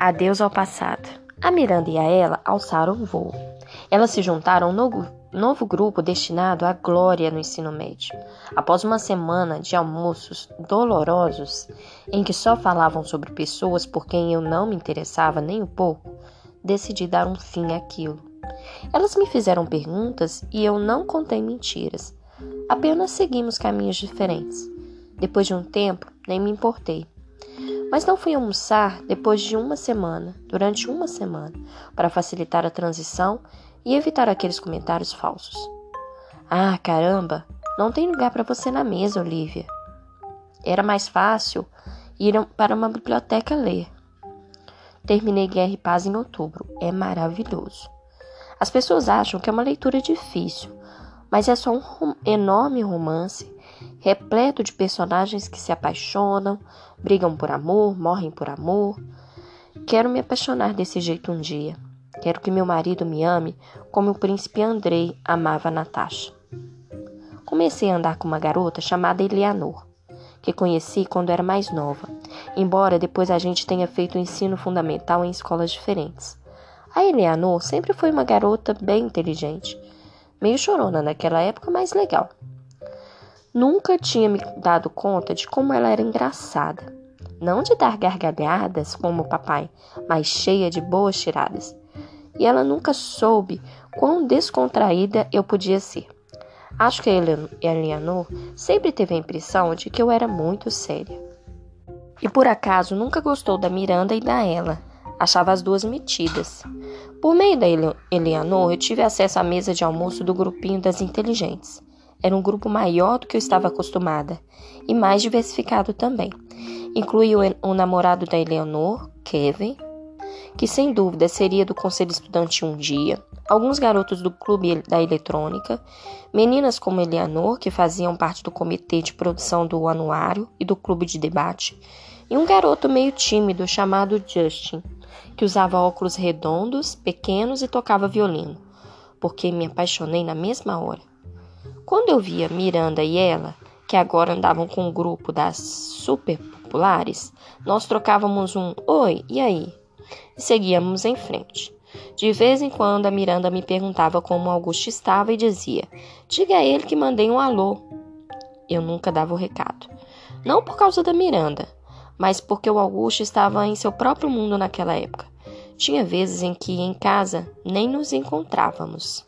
Adeus ao passado. A Miranda e a ela alçaram o voo. Elas se juntaram a um novo, novo grupo destinado à glória no ensino médio. Após uma semana de almoços dolorosos, em que só falavam sobre pessoas por quem eu não me interessava nem um pouco, decidi dar um fim àquilo. Elas me fizeram perguntas e eu não contei mentiras. Apenas seguimos caminhos diferentes. Depois de um tempo, nem me importei. Mas não fui almoçar depois de uma semana, durante uma semana, para facilitar a transição e evitar aqueles comentários falsos. Ah, caramba, não tem lugar para você na mesa, Olivia. Era mais fácil ir para uma biblioteca ler. Terminei Guerra e Paz em outubro. É maravilhoso. As pessoas acham que é uma leitura difícil, mas é só um enorme romance repleto de personagens que se apaixonam, brigam por amor, morrem por amor. Quero me apaixonar desse jeito um dia. Quero que meu marido me ame como o príncipe Andrei amava Natasha. Comecei a andar com uma garota chamada Eleanor, que conheci quando era mais nova, embora depois a gente tenha feito o ensino fundamental em escolas diferentes. A Eleanor sempre foi uma garota bem inteligente, meio chorona naquela época, mas legal. Nunca tinha me dado conta de como ela era engraçada. Não de dar gargalhadas como o papai, mas cheia de boas tiradas. E ela nunca soube quão descontraída eu podia ser. Acho que a Eleanor sempre teve a impressão de que eu era muito séria. E por acaso nunca gostou da Miranda e da ela. Achava as duas metidas. Por meio da Eleanor, eu tive acesso à mesa de almoço do grupinho das inteligentes. Era um grupo maior do que eu estava acostumada e mais diversificado também. Incluía o, namorado da Eleanor, Kevin, que sem dúvida seria do conselho estudante um dia, alguns garotos do clube da eletrônica, meninas como Eleanor, que faziam parte do comitê de produção do anuário e do clube de debate, e um garoto meio tímido chamado Justin, que usava óculos redondos, pequenos e tocava violino, porque me apaixonei na mesma hora. Quando eu via Miranda e ela, que agora andavam com um grupo das super populares, nós trocávamos um oi, e aí? E seguíamos em frente. De vez em quando a Miranda me perguntava como Augusto estava e dizia: Diga a ele que mandei um alô. Eu nunca dava o recado. Não por causa da Miranda, mas porque o Augusto estava em seu próprio mundo naquela época. Tinha vezes em que em casa nem nos encontrávamos.